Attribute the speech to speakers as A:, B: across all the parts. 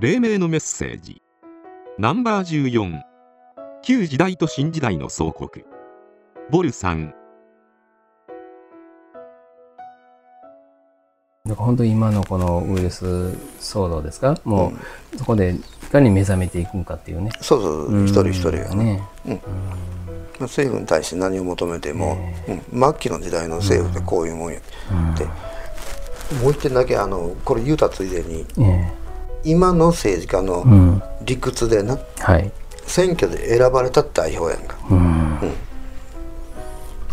A: 黎明のメッセージ。ナンバー14旧時代と新時代の総国ボルさん。
B: なんか本当に今のこのウイルス騒動ですか？もうそこでいかに目覚めていくんかっていうね。
C: そうそう一人一人がね。
B: ね。
C: まあ政府に対して何を求めても、うん。末期の時代の政府ってこういうもんや、でもう一点だけあのこれ言うたついでに
B: え
C: 今の政治家の理屈でな。
B: はい。
C: 選挙で選ばれた代表やんか。
B: うん。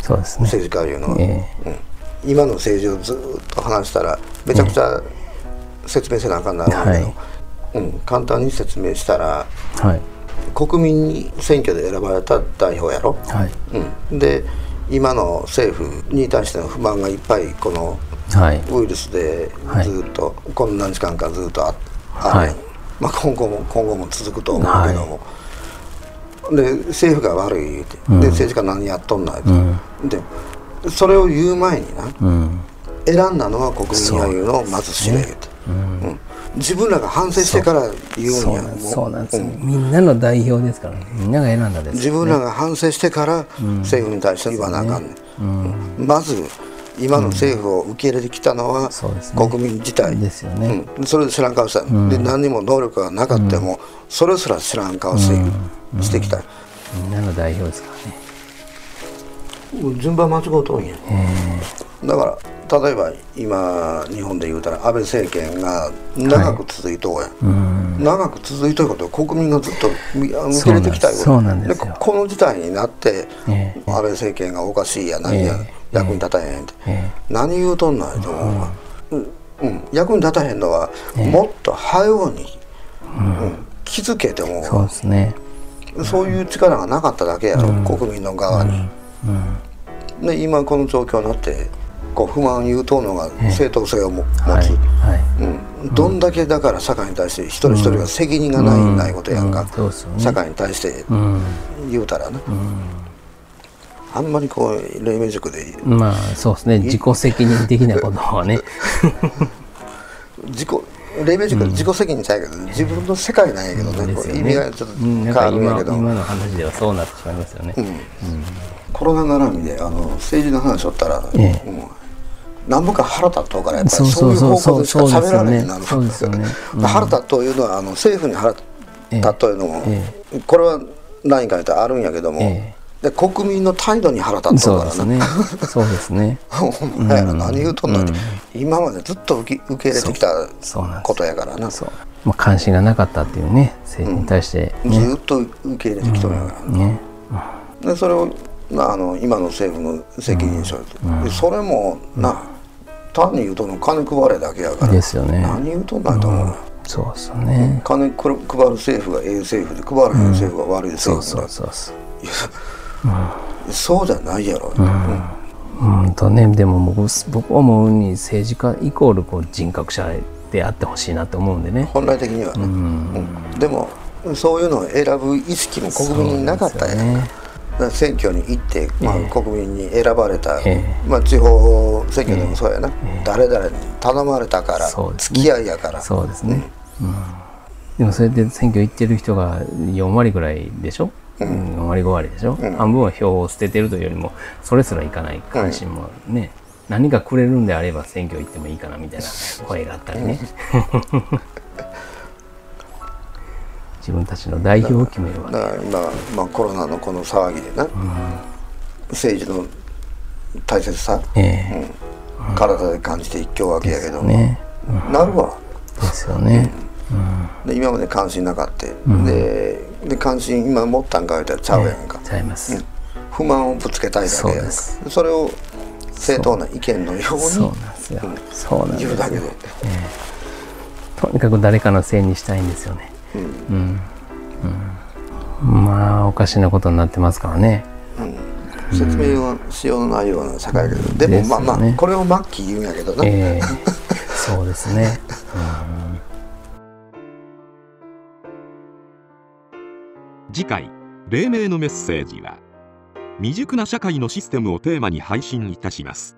B: そうですね。
C: 政治家いうのは、
B: え
C: うん、今の政治をずーっと話したらめちゃくちゃ説明せなあかんなるけど、
B: はい。
C: うん、簡単に説明したら
B: えはい。
C: 国民に選挙で選ばれた代表やろ、
B: はい。
C: うん、で今の政府に対しての不満がいっぱいこの
B: はい。
C: ウイルスで
B: はい。
C: ずっと、こんな時間かずっとああるやん
B: はい。
C: まあ、今後も今後も続くと思うけども、で政府が悪い言うて、で政治家何やっとんないと、でそれを言う前にな
B: うん。
C: 選んだのは国民やいうのをまず知れ言うて、うん。自分らが反省してから言うんや。
B: そうなんです。そうなんみんなの代表ですからね。みんなが選んだです。
C: 自分らが反省してから政府に対して言わなあかんねん、うん。まず今の政府を受け入れてきたのは国民自体、
B: ですよね、
C: うん、それで知らん顔した、で何にも能力がなかったも、それすら知らん。顔して,、してきた。
B: みんなの代表ですからね。
C: 順番間違うとんや、だから例えば今日本で言うたら安倍政権が長く続いとうや、長く続いとることを国民がずっとみあ受け入れてきたよ
B: そうなんです
C: ここの事態になって、
B: ええ。
C: 安倍政権がおかしいや何や、
B: ええ。
C: 役に立たへんって、
B: え
C: 何言うとんないと思うわ、うん。うん役に立たへんのは、もっと早うに、うん。気づけても
B: そうですね。
C: そういう力がなかっただけやろ、国民の側に。で今この状況になってこう不満言うとうのが正当性をも持つ、
B: はいは
C: うん、どんだけだから社会に対して一人一人が責任がない,、ないことやんか、
B: うんね。
C: 社会に対して
B: いうん。
C: 言うたらな、あんまりこう黎明塾で
B: まあそうですね。自己責任的なことはね。
C: 自己黎明塾は自己責任ちゃうけど、自分の世界なんやけどね,、これ意味がちょっと
B: うん
C: 変わるんやけど、
B: 今の話ではそうなってしまいますよね、
C: コロナ絡みであの政治の話をったら、
B: ええ。
C: うん何ぼか腹立っとうからやっぱ
B: そう
C: りそういう方向でしか喋られへんようになる
B: そうですよね。うん。
C: 腹立っとういうのはあの政府に腹立っとういうのも、
B: え
C: これは何か言ったらあるんやけども、
B: え
C: で国民の態度に腹立っと
B: そうう
C: からな、
B: ですね。そうですね。
C: ほんまやな何言うとんのって、今までずっと受け受け入れてきたことやからな、
B: そう、まあ、関心がなかったっていうね政治に対してね,、
C: ずっと受け入れてきとるんやからな、
B: ね。
C: でそれをなあの今の政府の責任者と、でそれもな単に言うとんの金配れだけやから。
B: ですよね。
C: 何言うとんないと思う。な、
B: そうですよね、
C: 金配る政府がええ政府で配らへん政府が悪い政府だ、
B: そうそうそう
C: いやそうじゃないやろ、
B: うん。とねでも僕僕思うに政治家イコールこう人格者であってほしいなと思うんでね。
C: 本来的にはね、うん。でもそういうのを選ぶ意識も国民になかったんやんか選挙に行って、まあ
B: ええ。
C: 国民に選ばれた、
B: え
C: まあ、地方選挙でもそうやな、誰々に頼まれたから、付き合いやから。
B: そうですね、うん。でもそれで選挙行ってる人が4割ぐらいでしょ、うん、4割5割でしょ、半分は票を捨ててるというよりもそれすらいかない関心もね、何かくれるんであれば選挙行ってもいいかなみたいな声があったりね自分たちの代表を決めるわけ。
C: だから今、まあ、コロナのこの騒ぎでな、政治の大切さ、
B: ええ。
C: 体で感じて一挙わけやけど、
B: ね。
C: なるわ。
B: ですよね、
C: で今まで関心なかった、でで関心今持ったんか言ったらちゃうやんか、
B: ちゃいます、
C: 不満をぶつけたいだけやんか。
B: そうです。
C: それを正当な意見のよう
B: そう。
C: に
B: なんですよ、そうなんですよ。
C: 言うだけで、
B: とにかく誰かのせいにしたいんですよねうん、うん。まあおかしなことになってますからね。
C: 説明はしようのないような社会やけど、でもまあまあ、
B: ね
C: これを末期言うんやけどな、
B: ええ。そうですね、
A: 次回黎明のメッセージは未熟な社会のシステムをテーマに配信いたします